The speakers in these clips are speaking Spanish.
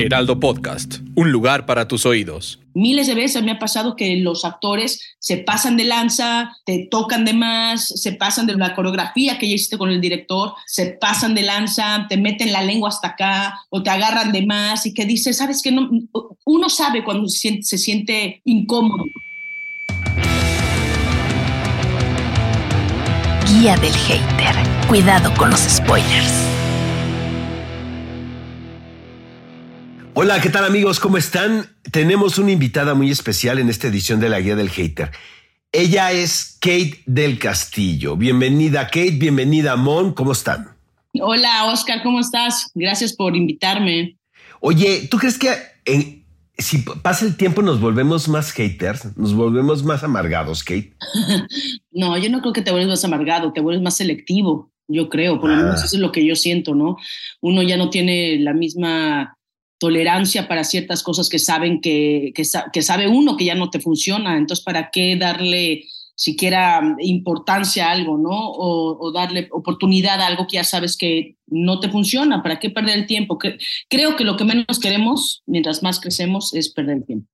Heraldo Podcast, un lugar para tus oídos. Miles de veces me ha pasado que los actores se pasan de lanza, te tocan de más, se pasan de la coreografía que ya hiciste con el director, se pasan de lanza, te meten la lengua hasta acá o te agarran de más y que dices, sabes que no, uno sabe cuando se siente, se siente incómodo. Guía del hater. Cuidado con los spoilers. Hola, ¿qué tal amigos? ¿Cómo están? Tenemos una invitada muy especial en esta edición de la Guía del Hater. Ella es Kate del Castillo. Bienvenida Kate, bienvenida Mon, ¿cómo están? Hola Oscar, ¿cómo estás? Gracias por invitarme. Oye, ¿tú crees que si pasa el tiempo nos volvemos más haters, nos volvemos más amargados, Kate? no, yo no creo que te vuelves más amargado, te vuelves más selectivo, yo creo, por lo menos ah. eso es lo que yo siento, ¿no? Uno ya no tiene la misma tolerancia para ciertas cosas que saben que, que, sabe uno que ya no te funciona. Entonces, ¿para qué darle siquiera importancia a algo, ¿no? O, darle oportunidad a algo que ya sabes que no te funciona. ¿Para qué perder el tiempo? Creo que lo que menos queremos, mientras más crecemos, es perder el tiempo.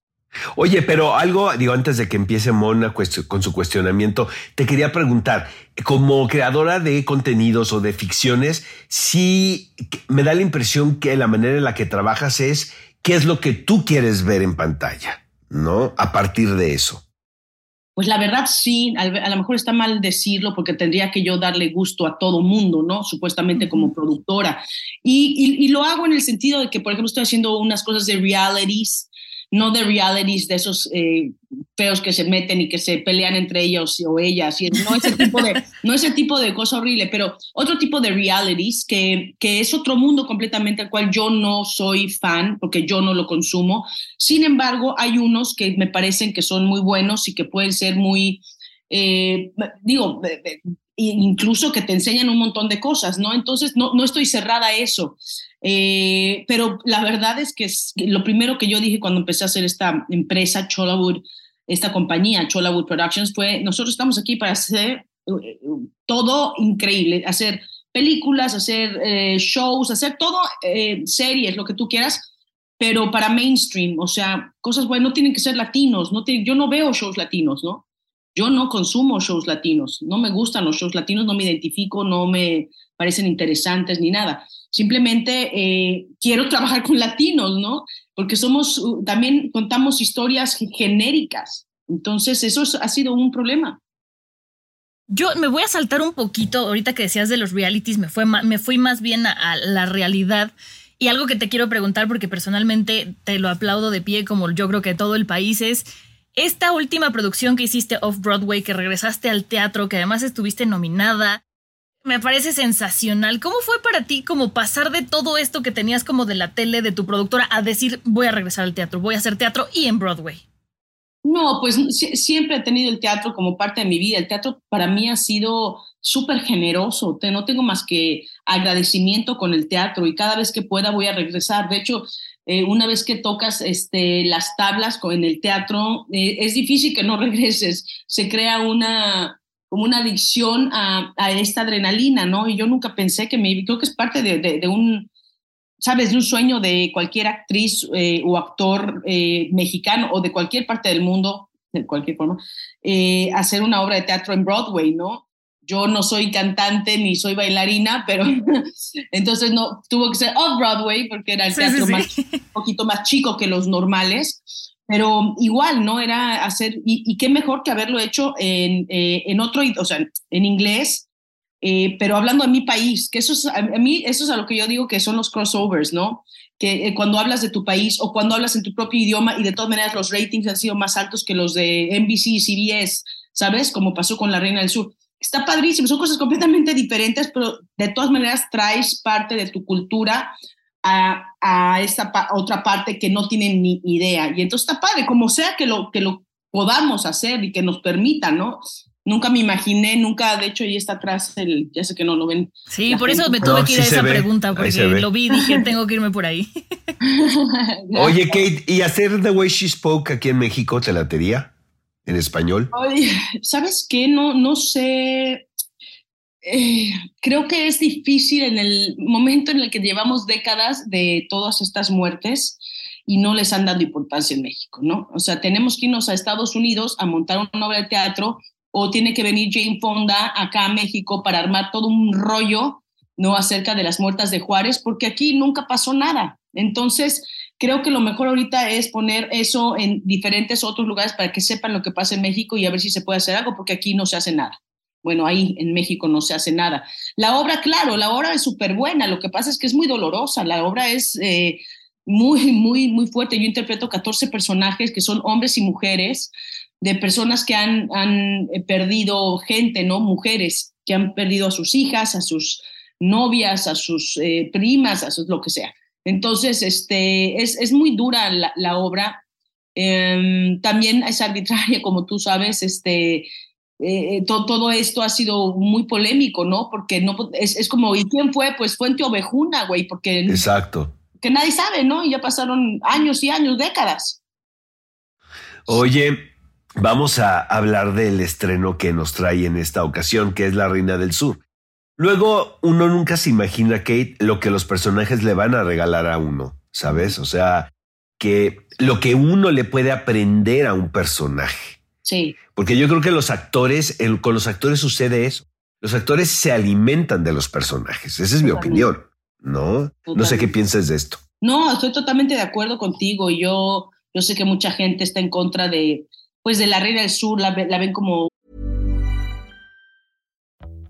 Oye, pero algo, digo, antes de que empiece Mona con su cuestionamiento, te quería preguntar, como creadora de contenidos o de ficciones, sí me da la impresión que la manera en la que trabajas es qué es lo que tú quieres ver en pantalla, ¿no? A partir de eso. Pues la verdad sí, a lo mejor está mal decirlo porque tendría que yo darle gusto a todo mundo, ¿no? Supuestamente como productora. Y, y, lo hago en el sentido de que, por ejemplo, estoy haciendo unas cosas de realities no de realities de esos eh, feos que se meten y que se pelean entre ellos o ellas, y no ese tipo de, no ese tipo de cosa horrible, pero otro tipo de realities que, que es otro mundo completamente al cual yo no soy fan porque yo no lo consumo. Sin embargo, hay unos que me parecen que son muy buenos y que pueden ser muy, eh, digo, incluso que te enseñan un montón de cosas, ¿no? Entonces, no, no estoy cerrada a eso. Eh, pero la verdad es que lo primero que yo dije cuando empecé a hacer esta empresa, Cholawood, esta compañía, Cholawood Productions, fue, nosotros estamos aquí para hacer eh, todo increíble, hacer películas, hacer eh, shows, hacer todo, series, lo que tú quieras, pero para mainstream, o sea, cosas buenas, no tienen que ser latinos, no yo no veo shows latinos, ¿no? Yo no consumo shows latinos, no me gustan los shows latinos, no me identifico, no me parecen interesantes ni nada. Simplemente eh, quiero trabajar con latinos, ¿no? Porque somos, uh, también contamos historias genéricas. Entonces, eso ha sido un problema. Yo me voy a saltar un poquito, ahorita que decías de los realities, me, fui más bien a la realidad. Y algo que te quiero preguntar, porque personalmente te lo aplaudo de pie, como yo creo que todo el país, es esta última producción que hiciste off-Broadway, que regresaste al teatro, que además estuviste nominada, me parece sensacional. ¿Cómo fue para ti como pasar de todo esto que tenías como de la tele, de tu productora, a decir voy a regresar al teatro, voy a hacer teatro y en Broadway? No, pues siempre he tenido el teatro como parte de mi vida. El teatro para mí ha sido súper generoso. No tengo más que agradecimiento con el teatro y cada vez que pueda voy a regresar. De hecho, eh, una vez que tocas este, las tablas en el teatro, eh, es difícil que no regreses. Se crea una, como una adicción a, esta adrenalina, ¿no? Y yo nunca pensé que me, creo que es parte de, un, sabes, de un sueño de cualquier actriz eh, o actor mexicano o de cualquier parte del mundo, de cualquier forma, hacer una obra de teatro en Broadway, ¿no? yo no soy cantante ni soy bailarina, pero entonces no tuvo que ser off Broadway porque era el teatro Más, un poquito más chico que los normales, pero igual, ¿no? Era hacer, y, qué mejor que haberlo hecho en, eh, en otro, o sea, en inglés, eh, pero hablando de mi país, que eso es, a mí, eso es a lo que yo digo que son los crossovers, ¿no? Que eh, cuando hablas de tu país o cuando hablas en tu propio idioma y de todas maneras los ratings han sido más altos que los de NBC, CBS, ¿sabes? Como pasó con La Reina del Sur está padrísimo, son cosas completamente diferentes, pero de todas maneras traes parte de tu cultura a, a esta otra parte que no tienen ni idea. Y entonces está padre, como sea que lo, que lo podamos hacer y que nos permita, ¿no? Nunca me imaginé, nunca, de hecho, ahí está atrás el, ya sé que no lo ven. Sí, por eso me tuve que ir a esa pregunta, porque lo vi y dije, tengo que irme por ahí. Oye, Kate, ¿y hacer The Way She Spoke aquí en México te latería? en español? ¿Sabes qué? No, no sé. Eh, creo que es difícil en el momento en el que llevamos décadas de todas estas muertes y no les han dado importancia en México, ¿no? O sea, tenemos que irnos a Estados Unidos a montar una obra de teatro o tiene que venir Jane Fonda acá a México para armar todo un rollo, ¿no? Acerca de las muertas de Juárez, porque aquí nunca pasó nada. Entonces, creo que lo mejor ahorita es poner eso en diferentes otros lugares para que sepan lo que pasa en México y a ver si se puede hacer algo, porque aquí no se hace nada. Bueno, ahí en México no se hace nada. La obra, claro, la obra es súper buena, lo que pasa es que es muy dolorosa, la obra es... Eh, muy, muy, muy fuerte. Yo interpreto 14 personajes que son hombres y mujeres, de personas que han, han eh, perdido gente, ¿no? Mujeres que han perdido a sus hijas, a sus novias, a sus eh, primas, a sus lo que sea. Entonces, este, es, es muy dura la, la obra. Em, también es arbitraria, como tú sabes, este, eh, todo, todo, esto ha sido muy polémico, ¿no? Porque no, es, es como, ¿y quién fue? Pues fue en Ovejuna, güey, porque... Exacto que nadie sabe, ¿no? Y ya pasaron años y años, décadas. Oye, vamos a hablar del estreno que nos trae en esta ocasión, que es La Reina del Sur. Luego, uno nunca se imagina, Kate, lo que los personajes le van a regalar a uno, ¿sabes? O sea, que lo que uno le puede aprender a un personaje. Sí. Porque yo creo que los actores, con los actores sucede eso. Los actores se alimentan de los personajes. Esa es mi opinión. ¿no? No sé qué piensas de esto. No, estoy totalmente de acuerdo contigo. Yo, yo sé que mucha gente está en contra de, pues, de la Reina del Sur, la, la ven como...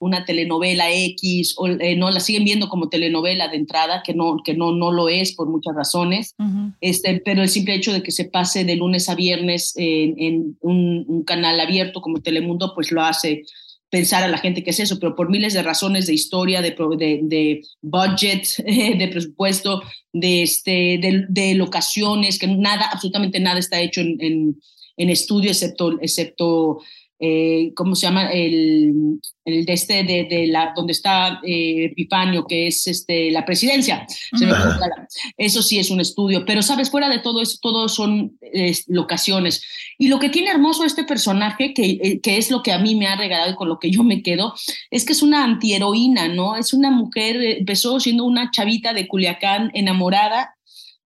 una telenovela X o eh, no la siguen viendo como telenovela de entrada que no que no no lo es por muchas razones. Este pero el simple hecho de que se pase de lunes a viernes en, un, canal abierto como Telemundo pues lo hace pensar a la gente que es eso. Pero por miles de razones de historia de, de, budget de presupuesto de este de, locaciones que nada absolutamente nada está hecho en, en, en estudio excepto excepto eh, ¿cómo se llama? El, el de este, de, la, donde está eh, Epifanio, que es este, la presidencia. eso sí es un estudio, pero sabes, fuera de todo eso, todo son locaciones. Y lo que tiene hermoso este personaje, que, eh, que, es lo que a mí me ha regalado y con lo que yo me quedo, es que es una antiheroína, ¿no? Es una mujer, empezó siendo una chavita de Culiacán enamorada,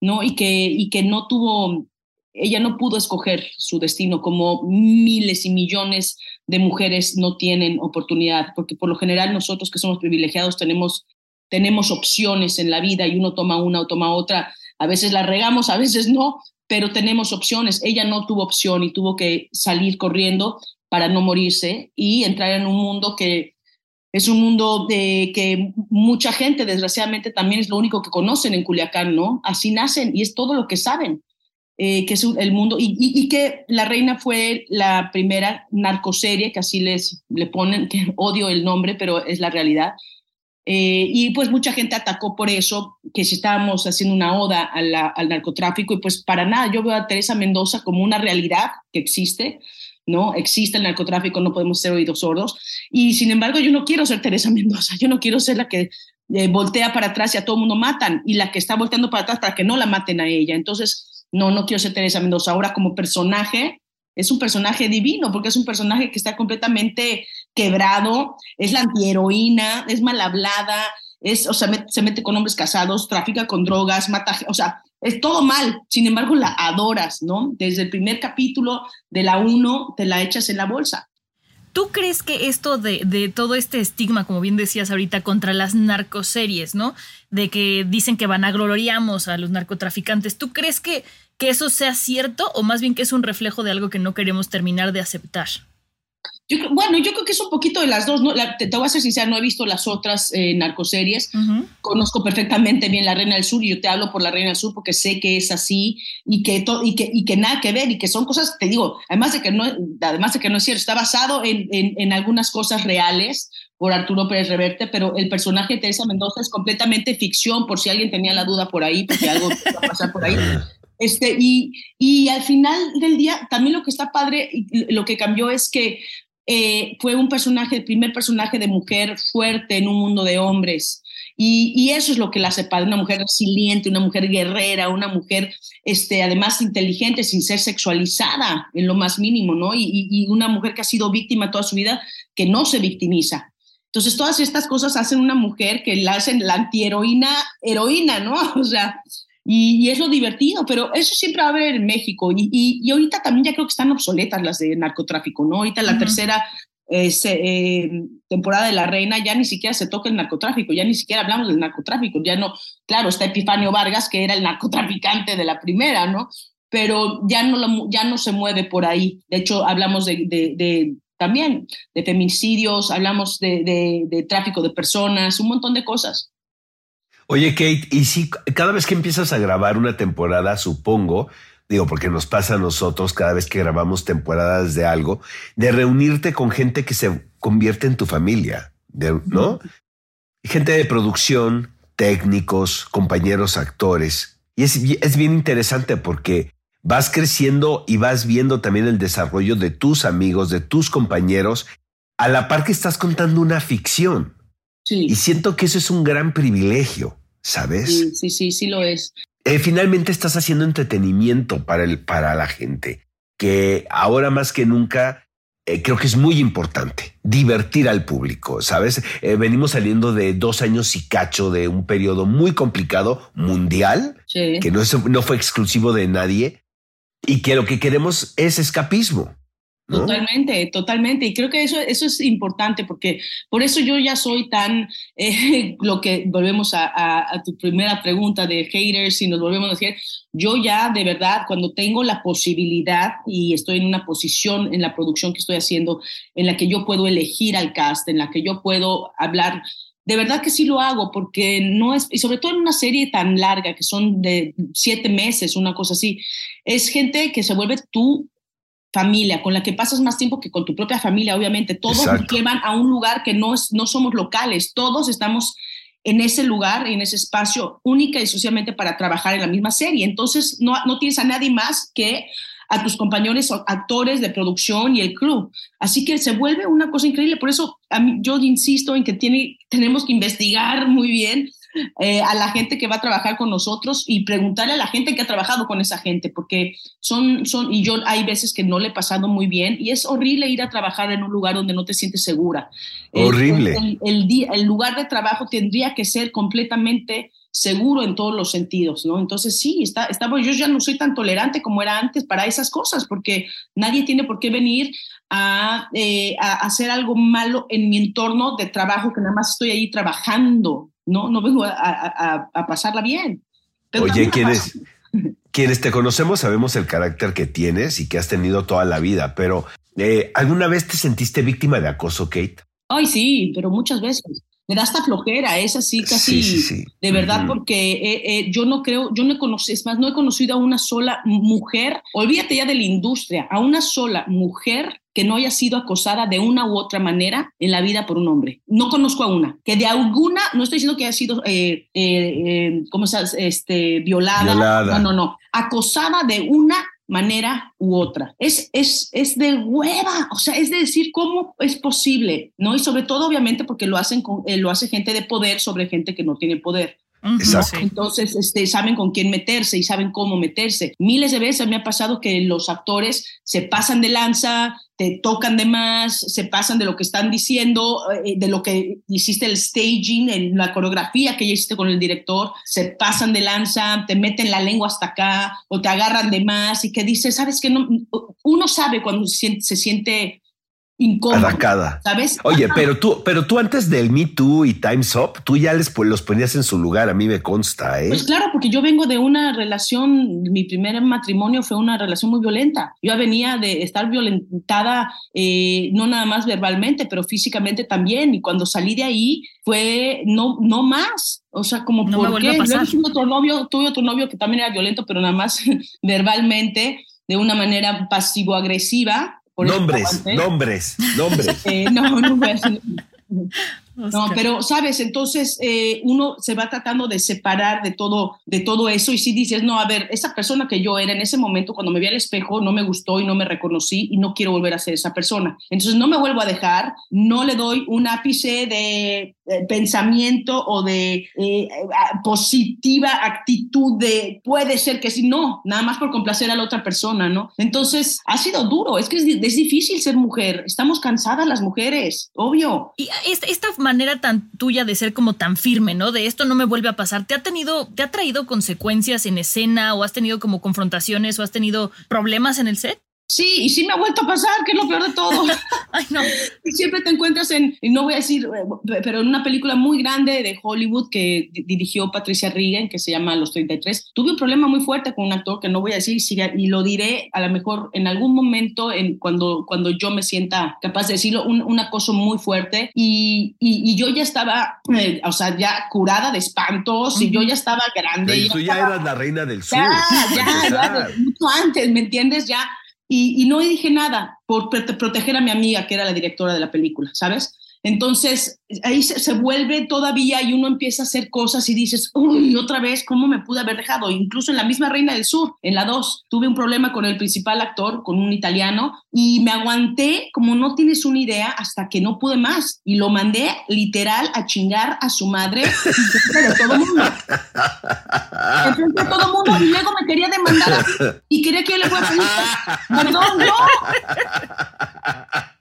¿no? Y que, y que no tuvo ella no pudo escoger su destino como miles y millones de mujeres no tienen oportunidad, porque por lo general nosotros que somos privilegiados tenemos, tenemos opciones en la vida y uno toma una o toma otra. A veces la regamos, a veces no, pero tenemos opciones. Ella no tuvo opción y tuvo que salir corriendo para no morirse y entrar en un mundo que es un mundo de que mucha gente, desgraciadamente, también es lo único que conocen en Culiacán, ¿no? Así nacen y es todo lo que saben. Eh, que es el mundo, y, que La Reina fue la primera narcoserie, que así les le ponen, que odio el nombre, pero es la realidad. Eh, y pues mucha gente atacó por eso, que si estábamos haciendo una oda al narcotráfico, y pues para nada, yo veo a Teresa Mendoza como una realidad que existe, ¿no? Existe el narcotráfico, no podemos ser oídos sordos, y sin embargo yo no quiero ser Teresa Mendoza, yo no quiero ser la que eh, voltea para atrás y a todo el mundo matan, y la que está volteando para atrás para que no la maten a ella. Entonces, no, no quiero ser Teresa Mendoza. Ahora como personaje, es un personaje divino, porque es un personaje que está completamente quebrado, es la antiheroína, es mal hablada, es, o sea, se mete con hombres casados, trafica con drogas, mata, o sea, es todo mal. Sin embargo, la adoras, ¿no? Desde el primer capítulo de la 1 te la echas en la bolsa. ¿Tú crees que esto de, de, todo este estigma, como bien decías ahorita, contra las narcoseries, ¿no? De que dicen que van a gloriamos a los narcotraficantes, ¿tú crees que, que eso sea cierto o más bien que es un reflejo de algo que no queremos terminar de aceptar? Bueno, yo creo que es un poquito de las dos. ¿no? te, voy a ser sincera, no he visto las otras eh, narcoseries. Conozco perfectamente bien La Reina del Sur y yo te hablo por La Reina del Sur porque sé que es así y que, y que, y que nada que ver y que son cosas, te digo, además de que no, además de que no es cierto, está basado en, en, algunas cosas reales por Arturo Pérez Reverte, pero el personaje de Teresa Mendoza es completamente ficción, por si alguien tenía la duda por ahí, porque algo va a pasar por ahí. Este, y, y al final del día, también lo que está padre, lo que cambió es que eh, fue un personaje, el primer personaje de mujer fuerte en un mundo de hombres. Y, eso es lo que la padre, una mujer resiliente, una mujer guerrera, una mujer, este, además inteligente, sin ser sexualizada en lo más mínimo, ¿no? Y, y una mujer que ha sido víctima toda su vida, que no se victimiza. Entonces, todas estas cosas hacen una mujer que la hacen la antiheroína, heroína, ¿no? O sea, y, es lo divertido, pero eso siempre va a haber en México. Y, y, ahorita también ya creo que están obsoletas las de narcotráfico, ¿no? Ahorita la tercera eh, temporada de La Reina ya ni siquiera se toca el narcotráfico, ya ni siquiera hablamos del narcotráfico, ya no, claro, está Epifanio Vargas, que era el narcotraficante de la primera, ¿no? Pero ya no, ya no se mueve por ahí. De hecho, hablamos de, de, también de feminicidios, hablamos de, de tráfico de personas, un montón de cosas. Oye, Kate, y si cada vez que empiezas a grabar una temporada, supongo, digo, porque nos pasa a nosotros cada vez que grabamos temporadas de algo, de reunirte con gente que se convierte en tu familia, ¿no? Gente de producción, técnicos, compañeros actores. Y es, es bien interesante porque vas creciendo y vas viendo también el desarrollo de tus amigos, de tus compañeros, a la par que estás contando una ficción. Sí. Y siento que eso es un gran privilegio. ¿Sabes? Sí, sí, sí, lo es. Eh, finalmente estás haciendo entretenimiento para, el, para la gente, que ahora más que nunca eh, creo que es muy importante divertir al público, ¿sabes? Eh, venimos saliendo de dos años y cacho de un periodo muy complicado mundial, que no, no fue exclusivo de nadie, y que lo que queremos es escapismo. Totalmente, totalmente. Y creo que eso, eso es importante porque por eso yo ya soy tan, eh, lo que volvemos a, a, tu primera pregunta de haters y nos volvemos a decir, yo ya de verdad cuando tengo la posibilidad y estoy en una posición en la producción que estoy haciendo en la que yo puedo elegir al cast, en la que yo puedo hablar de verdad que sí lo hago porque no es, y sobre todo en una serie tan larga que son de siete meses, una cosa así, es gente que se vuelve tú familia, con la que pasas más tiempo que con tu propia familia, obviamente. Todos nos llevan a un lugar que no, es, no somos locales, todos estamos en ese lugar, en ese espacio única y exclusivamente para trabajar en la misma serie. Entonces, no, no tienes a nadie más que a tus compañeros actores de producción y el club. Así que se vuelve una cosa increíble. Por eso yo insisto en que tiene, tenemos que investigar muy bien eh, a la gente que va a trabajar con nosotros y preguntarle a la gente que ha trabajado con esa gente, porque son, son, y yo hay veces que no le he pasado muy bien y es horrible ir a trabajar en un lugar donde no te sientes segura. Horrible. El, el, el lugar de trabajo tendría que ser completamente seguro en todos los sentidos, ¿no? Entonces sí, está, estamos, yo ya no soy tan tolerante como era antes para esas cosas, porque nadie tiene por qué venir a, eh, a hacer algo malo en mi entorno de trabajo, que nada más estoy ahí trabajando, no, no vengo a, pasarla bien. Oye, ¿quieres, quienes te conocemos sabemos el carácter que tienes y que has tenido toda la vida, pero eh, ¿alguna vez te sentiste víctima de acoso, Kate? Ay, sí, pero muchas veces me da esta flojera, es así casi de verdad, porque eh, eh, yo no creo, yo no he conocido, es más, no he conocido a una sola mujer, olvídate ya de la industria, a una sola mujer que no haya sido acosada de una u otra manera en la vida por un hombre. No conozco a una. Que de alguna, no estoy diciendo que haya sido, eh, eh ¿cómo se este, violada. violada. No, no, no. Acosada de una manera u otra. Es, es, es de hueva, o sea, es de decir cómo es posible, ¿no? Y sobre todo, obviamente, porque lo, hacen con, eh, lo hace gente de poder sobre gente que no tiene poder. Exacto. Entonces, este, saben con quién meterse y saben cómo meterse. Miles de veces me ha pasado que los actores se pasan de lanza, te tocan de más, se pasan de lo que están diciendo, eh, de lo que hiciste el staging, en la coreografía que ya hiciste con el director, se pasan de lanza, te meten la lengua hasta acá o te agarran de más y que dices, sabes que no, uno sabe cuando se siente incómoda. ¿Sabes? Oye, pero tú, pero tú antes del Me Too y Time's Up, tú ya les los ponías en su lugar, a mí me consta, ¿eh? Pues claro, porque yo vengo de una relación, mi primer matrimonio fue una relación muy violenta. Yo venía de estar violentada, eh, no nada más verbalmente, pero físicamente también. Y cuando salí de ahí, fue no, no más. O sea, como no ¿por qué? tuve otro novio, tuve otro novio que también era violento, pero nada más verbalmente, de una manera pasivo-agresiva nombres, nombres, nombres. Eh, no, no No, pero sabes, entonces eh, uno se va tratando de separar de todo, de todo eso y si dices, no, a ver, esa persona que yo era en ese momento cuando me vi al espejo no me gustó y no me reconocí y no quiero volver a ser esa persona. Entonces no me vuelvo a dejar, no le doy un ápice de pensamiento o de eh, positiva actitud de puede ser que sí, no, nada más por complacer a la otra persona, ¿no? Entonces ha sido duro, es que es, es difícil ser mujer, estamos cansadas las mujeres, obvio. Y esta manera tan tuya de ser como tan firme, ¿no? De esto no me vuelve a pasar, ¿te ha tenido, te ha traído consecuencias en escena o has tenido como confrontaciones o has tenido problemas en el set? Sí, y sí me ha vuelto a pasar, que es lo peor de todo. Ay, no. Y siempre te encuentras en, y no voy a decir, eh, pero en una película muy grande de Hollywood que dirigió Patricia Regan, que se llama Los 33. Tuve un problema muy fuerte con un actor que no voy a decir, y lo diré a lo mejor en algún momento, en, cuando, cuando yo me sienta capaz de decirlo, un, acoso muy fuerte. Y, y, yo ya estaba, eh, o sea, ya curada de espantos, y yo ya estaba grande. Y tú ya eras la reina del sur. Ya, ya, ya, mucho antes, ¿me entiendes? Ya y, no dije nada por proteger a mi amiga, que era la directora de la película, ¿sabes? Entonces, ahí se, vuelve todavía y uno empieza a hacer cosas y dices, uy, otra vez, ¿cómo me pude haber dejado? Incluso en la misma Reina del Sur, en la 2, tuve un problema con el principal actor, con un italiano, y me aguanté como no tienes una idea hasta que no pude más. Y lo mandé literal a chingar a su madre de todo el mundo. todo mundo, y luego me quería demandar y quería que yo le fuera a. Perdón, no.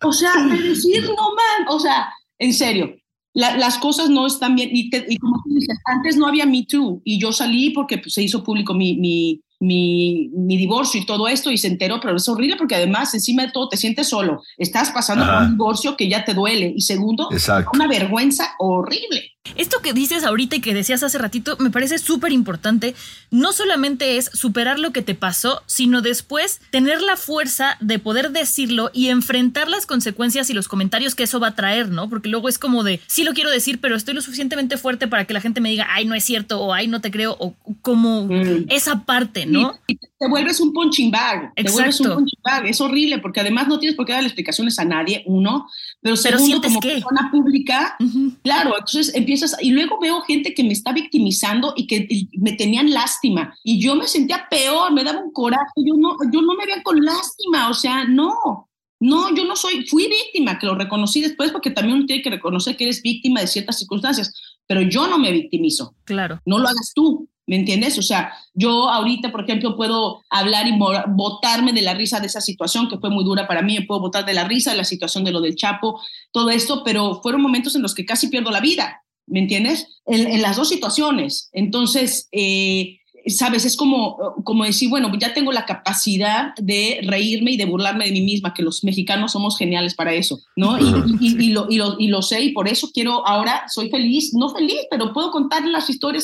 O sea, de decir, no man, o sea, en serio, las cosas no están bien. Y, como tú dices, antes no había Me Too y yo salí porque pues, se hizo público mi, mi, mi, mi, divorcio y todo esto y se enteró, pero es horrible porque además encima de todo te sientes solo. Estás pasando por un divorcio que ya te duele y segundo, una vergüenza horrible. Esto que dices ahorita y que decías hace ratito me parece súper importante. No solamente es superar lo que te pasó, sino después tener la fuerza de poder decirlo y enfrentar las consecuencias y los comentarios que eso va a traer, ¿no? Porque luego es como de, sí lo quiero decir, pero estoy lo suficientemente fuerte para que la gente me diga, ay, no es cierto, o ay, no te creo, o como mm. esa parte, ¿no? te vuelves un punching bag. Te vuelves un punching bag. Es horrible porque además no tienes por qué darle explicaciones a nadie, uno, pero segundo, como persona pública, claro, entonces empiezas, y luego veo gente que me está victimizando y que me tenían lástima, y yo me sentía peor, me daba un coraje, yo no, yo no me veía con lástima, o sea, no, no, yo no soy, fui víctima, que lo reconocí después porque también uno tiene que reconocer que eres víctima de ciertas circunstancias, pero yo no me victimizo. Claro. No lo hagas tú. ¿Me entiendes? O sea, yo ahorita, por ejemplo, puedo hablar y botarme de la risa de esa situación que fue muy dura para mí, puedo botar de la risa de la situación de lo del Chapo, todo esto, pero fueron momentos en los que casi pierdo la vida, ¿me entiendes? En, las dos situaciones. Entonces, eh, sabes, es como, como decir, bueno, ya tengo la capacidad de reírme y de burlarme de mí misma, que los mexicanos somos geniales para eso, ¿no? Y, y, lo, lo, y, lo, sé y por eso quiero ahora, soy feliz, no feliz, pero puedo contar las historias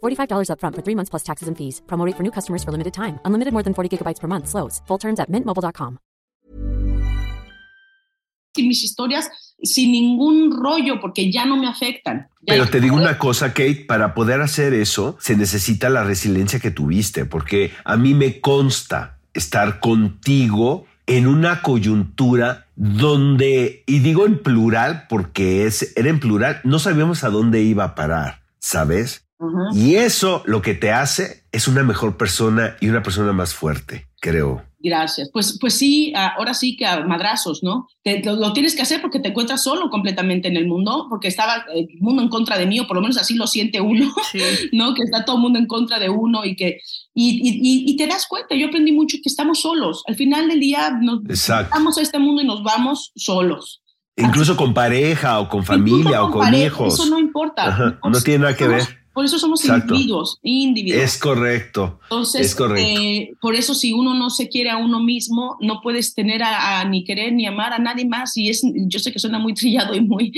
$45 upfront for three months plus taxes and fees. Promo for new customers for limited time. Unlimited more than 40 gigabytes per month. Slows. Full terms at mintmobile.com. mis historias sin ningún rollo porque ya no me afectan. Pero te digo una cosa, Kate, para poder hacer eso se necesita la resiliencia que tuviste, porque a mí me consta estar contigo en una coyuntura donde, y digo en plural porque es, era en plural, no sabíamos a dónde iba a parar, ¿sabes? Y eso lo que te hace es una mejor persona y una persona más fuerte, creo. Gracias. Pues, pues sí, ahora sí que a madrazos, ¿no? lo, tienes que hacer porque te encuentras solo completamente en el mundo, porque estaba el mundo en contra de mí, o por lo menos así lo siente uno, ¿no? Que está todo el mundo en contra de uno y que y, y, y, te das cuenta. Yo aprendí mucho que estamos solos. Al final del día nos vamos a este mundo y nos vamos solos. Incluso con pareja o con familia o con hijos. Eso no importa. no tiene nada que ver. Por eso somos individuos, individuos. Es correcto. Entonces, eh, por eso si uno no se quiere a uno mismo, no puedes tener a, ni querer ni amar a nadie más. Y es, yo sé que suena muy trillado y muy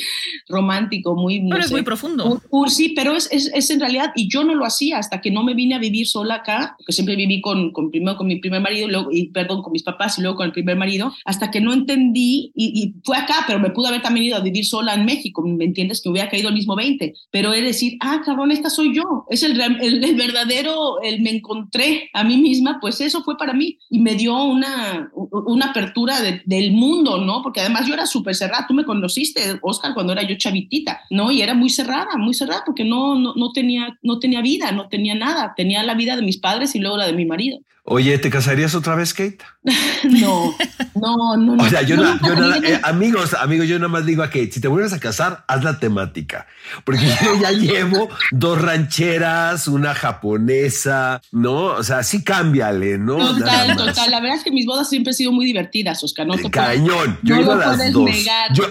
romántico, muy... Pero es muy profundo. sí, pero es, es, es, en realidad, y yo no lo hacía hasta que no me vine a vivir sola acá, porque siempre viví con, con primero con mi primer marido, luego, y perdón, con mis papás y luego con el primer marido, hasta que no entendí, y, y fue acá, pero me pude haber también ido a vivir sola en México, ¿me entiendes? Que hubiera caído el mismo 20, pero es decir, ah, cabrón, esta soy yo, es el, el, verdadero, el me encontré a mí misma, pues eso fue para mí y me dio una, una apertura del mundo, ¿no? Porque además yo era súper cerrada, tú me conociste, Oscar, cuando era yo chavitita, ¿no? Y era muy cerrada, muy cerrada porque no, no, no, tenía, no tenía vida, no tenía nada, tenía la vida de mis padres y luego la de mi marido. Oye, ¿te casarías otra vez, Kate? no, no, no. O sea, yo, no, yo nada, eh, amigos, amigos, yo nada más digo a Kate, si te vuelves a casar, haz la temática. Porque yo ya llevo dos rancheras, una japonesa, ¿no? O sea, sí cámbiale, ¿no? Total, total. La verdad es que mis bodas siempre han sido muy divertidas, Oscar. No Cañón. Yo he ido a las dos.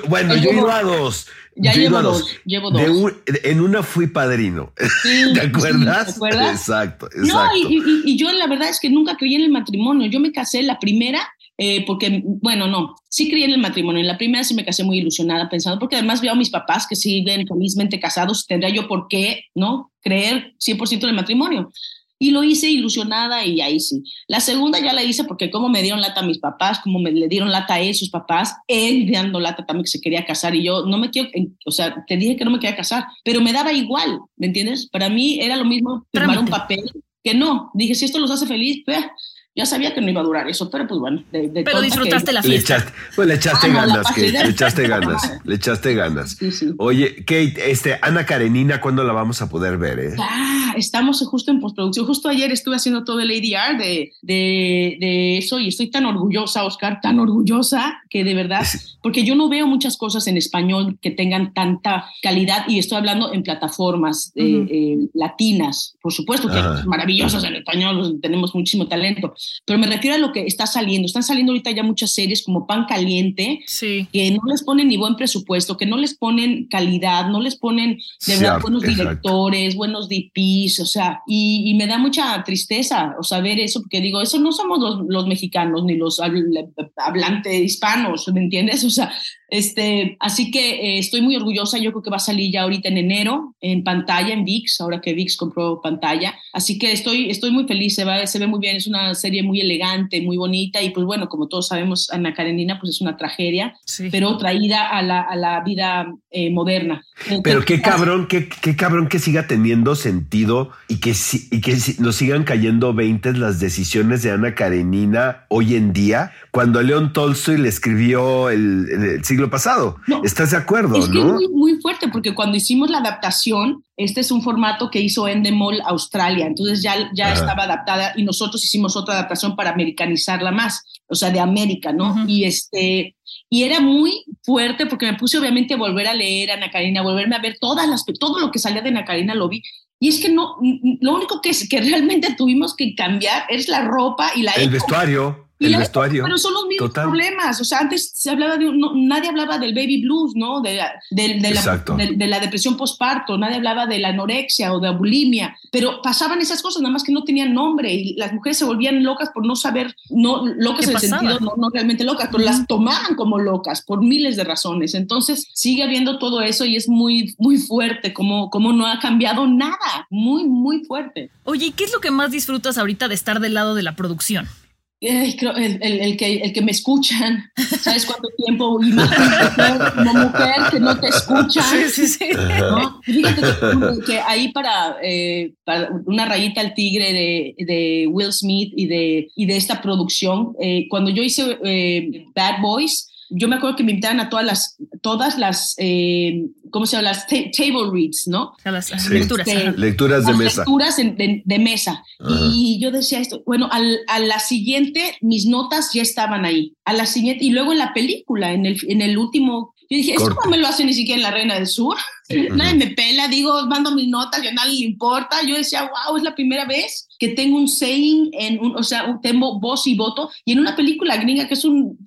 bueno, yo he ido a dos. Ya llevo dos, llevo dos. en una fui padrino. ¿Te acuerdas? ¿Te acuerdas? Exacto, exacto. No, y, yo la verdad es que nunca creí en el matrimonio. Yo me casé la primera eh, porque, bueno, no, sí creí en el matrimonio. En la primera sí me casé muy ilusionada, pensando, porque además veo a mis papás que siguen felizmente casados, tendría yo por qué, ¿no? Creer 100% en el matrimonio. Y lo hice ilusionada y ahí sí. La segunda ya la hice porque como me dieron lata a mis papás, como me le dieron lata a él, sus papás, él dando lata también que se quería casar y yo no me quiero, o sea, te dije que no me quería casar, pero me daba igual, ¿me entiendes? Para mí era lo mismo firmar un papel que no. Dije, si esto los hace feliz, pues ya sabía que no iba a durar eso, pero pues bueno. pero disfrutaste la fiesta. Le echaste, pues le echaste ganas, Kate, le echaste ganas, le echaste ganas. Oye, Kate, este, Ana Karenina, ¿cuándo la vamos a poder ver? Eh? Ah, estamos justo en postproducción. Justo ayer estuve haciendo todo el ADR de, de, de eso y estoy tan orgullosa, Oscar, tan orgullosa que de verdad, porque yo no veo muchas cosas en español que tengan tanta calidad y estoy hablando en plataformas eh, eh, latinas. Por supuesto que maravillosas en español, tenemos muchísimo talento pero me refiero a lo que está saliendo. Están saliendo ahorita ya muchas series como Pan Caliente, que no les ponen ni buen presupuesto, que no les ponen calidad, no les ponen de verdad buenos directores, buenos DPs, o sea, y, me da mucha tristeza, o sea, ver eso, porque digo, eso no somos los, los mexicanos ni los hablantes hispanos, ¿me entiendes? O sea, este, así que eh, estoy muy orgullosa, yo creo que va a salir ya ahorita en enero en pantalla, en VIX, ahora que VIX compró pantalla, así que estoy, estoy muy feliz, se, va, se ve muy bien, es una serie muy elegante, muy bonita. Y pues bueno, como todos sabemos, Ana Karenina pues es una tragedia, pero traída a la, a la vida eh, moderna. pero qué cabrón, qué, qué, cabrón que siga teniendo sentido y que, y que nos sigan cayendo veintes las decisiones de Ana Karenina hoy en día, cuando León Tolstoy le escribió el, el siglo pasado. ¿Estás de acuerdo? Es que muy, muy fuerte, porque cuando hicimos la adaptación, este es un formato que hizo Endemol Australia, entonces ya, ya estaba adaptada y nosotros hicimos otra adaptación para americanizarla más, o sea, de América, ¿no? Y este y era muy fuerte porque me puse obviamente a volver a leer a Ana Karina, volverme a ver todas las, todo lo que salía de Ana Karina lo vi. Y es que no, lo único que, que realmente tuvimos que cambiar es la ropa y la... El vestuario el vestuario. Pero son los mismos problemas. O sea, antes se hablaba de nadie hablaba del baby blues, ¿no? De, de, de, la, de la, depresión postparto, nadie hablaba de la anorexia o de la bulimia, pero pasaban esas cosas, nada más que no tenían nombre y las mujeres se volvían locas por no saber, no locas en el sentido, no, no, realmente locas, pero las tomaban como locas por miles de razones. Entonces sigue habiendo todo eso y es muy, muy fuerte, como, como no ha cambiado nada, muy, muy fuerte. Oye, ¿qué es lo que más disfrutas ahorita de estar del lado de la producción? El, el, que, el que me escuchan, ¿sabes cuánto tiempo? Imagínate como mujer que no te escucha. Sí, sí, sí. Fíjate que, ahí para, eh, para, una rayita al tigre de, de, Will Smith y de, y de esta producción, eh, cuando yo hice eh, Bad Boys, yo me acuerdo que me invitaban a todas las, todas las, eh, ¿cómo se llama? Las table reads, ¿no? las, lecturas. Este, lecturas de las mesa. Lecturas de, de, mesa. Y yo decía esto, bueno, al, a la siguiente mis notas ya estaban ahí. A la siguiente, y luego en la película, en el, en el último yo dije, eso no me lo hace ni siquiera en la Reina del Sur. Nadie me pela, digo, mando mis notas y a nadie le importa. Yo decía, wow, es la primera vez que tengo un saying, en un, o sea, tengo voz y voto. Y en una película gringa que es un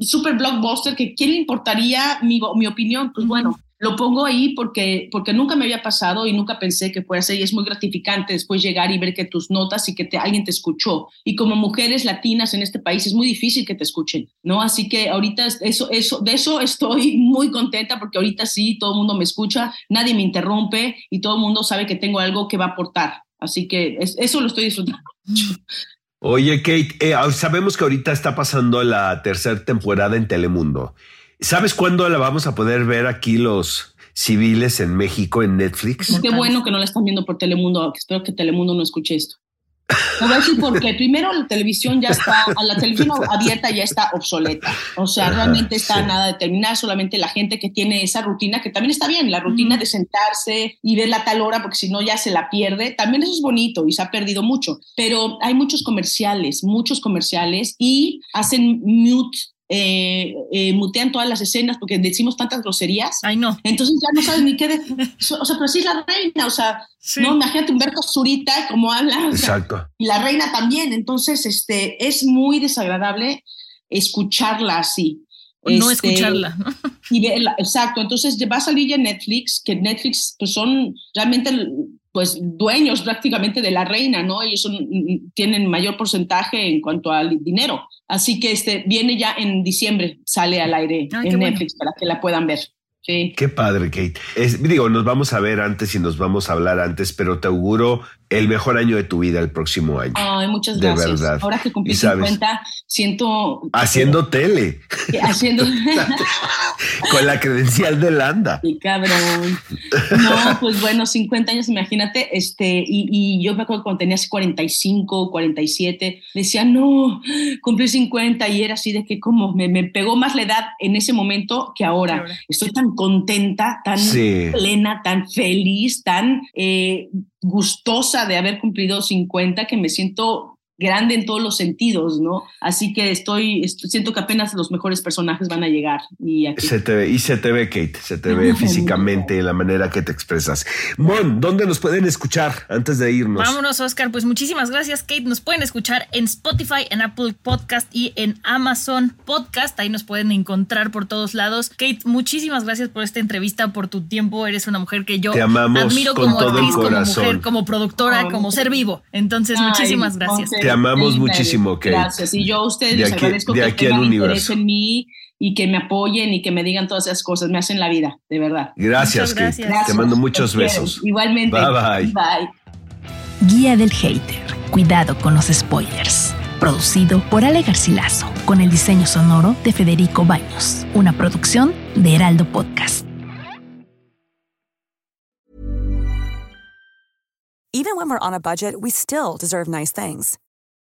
super blockbuster, que ¿quién le importaría mi, mi opinión? Pues bueno, lo pongo ahí porque, porque nunca me había pasado y nunca pensé que fuera así. Y es muy gratificante después llegar y ver que tus notas y que te, alguien te escuchó. Y como mujeres latinas en este país es muy difícil que te escuchen, ¿no? Así que ahorita eso, eso, de eso estoy muy contenta porque ahorita sí, todo el mundo me escucha, nadie me interrumpe y todo el mundo sabe que tengo algo que va a aportar. Así que eso lo estoy disfrutando Oye, Kate, eh, sabemos que ahorita está pasando la tercera temporada en Telemundo. ¿Sabes cuándo la vamos a poder ver aquí los civiles en México en Netflix? Qué bueno que no la están viendo por Telemundo. Espero que Telemundo no escuche esto. Te voy a decir porque primero la televisión ya está, la televisión abierta ya está obsoleta. O sea, realmente está nada de terminar, solamente la gente que tiene esa rutina, que también está bien, la rutina de sentarse y ver la tal hora, porque si no ya se la pierde, también eso es bonito y se ha perdido mucho. Pero hay muchos comerciales, muchos comerciales y hacen mute eh, eh, mutean todas las escenas porque decimos tantas groserías. Ay, no. Entonces ya no sabes ni qué decir. O sea, pero sí es la reina, o sea, no, imagínate Humberto Zurita como habla. Exacto. y la reina también. Entonces, este, es muy desagradable escucharla así. No este, escucharla. y verla, exacto. Entonces va a salir ya Netflix, que Netflix pues son realmente pues dueños prácticamente de la reina, ¿no? Ellos son, tienen mayor porcentaje en cuanto al dinero. Así que este viene ya en diciembre, sale al aire en Netflix para que la puedan ver. Sí. Qué padre, Kate. digo, nos vamos a ver antes y nos vamos a hablar antes, pero te auguro el mejor año de tu vida el próximo año. Ay, muchas gracias. De verdad. Ahora que cumplí 50, siento... Haciendo tele. Haciendo... Con la credencial de Landa. Sí, cabrón. No, pues bueno, 50 años, imagínate, este, y, y yo me acuerdo cuando tenía 45, 47, decía, no, cumplí 50 y era así de que como me, me pegó más la edad en ese momento que ahora. Estoy tan contenta, tan plena, tan feliz, tan eh, gustosa de haber cumplido 50 que me siento grande en todos los sentidos, ¿no? Así que estoy, siento que apenas los mejores personajes van a llegar. Y, Se te ve, y se te ve, Kate, se te ve físicamente la manera que te expresas. Mon, ¿dónde nos pueden escuchar antes de irnos? Vámonos, Oscar. Pues muchísimas gracias, Kate. Nos pueden escuchar en Spotify, en Apple Podcast y en Amazon Podcast. Ahí nos pueden encontrar por todos lados. Kate, muchísimas gracias por esta entrevista, por tu tiempo. Eres una mujer que yo admiro como actriz, como mujer, como productora, como ser vivo. Entonces, muchísimas gracias. Te amamos muchísimo, Kate. Gracias. Y yo a ustedes les agradezco que tengan interés en mí y que me apoyen y que me digan todas esas cosas. Me hacen la vida, de verdad. Gracias, Kate. Te mando muchos besos. Igualmente. Bye, bye. Bye. Guía del Hater. Cuidado con los spoilers. Producido por Ale Garcilaso, con el diseño sonoro de Federico Baños. Una producción de Heraldo Podcast. Even when we're on a budget, we still deserve nice things.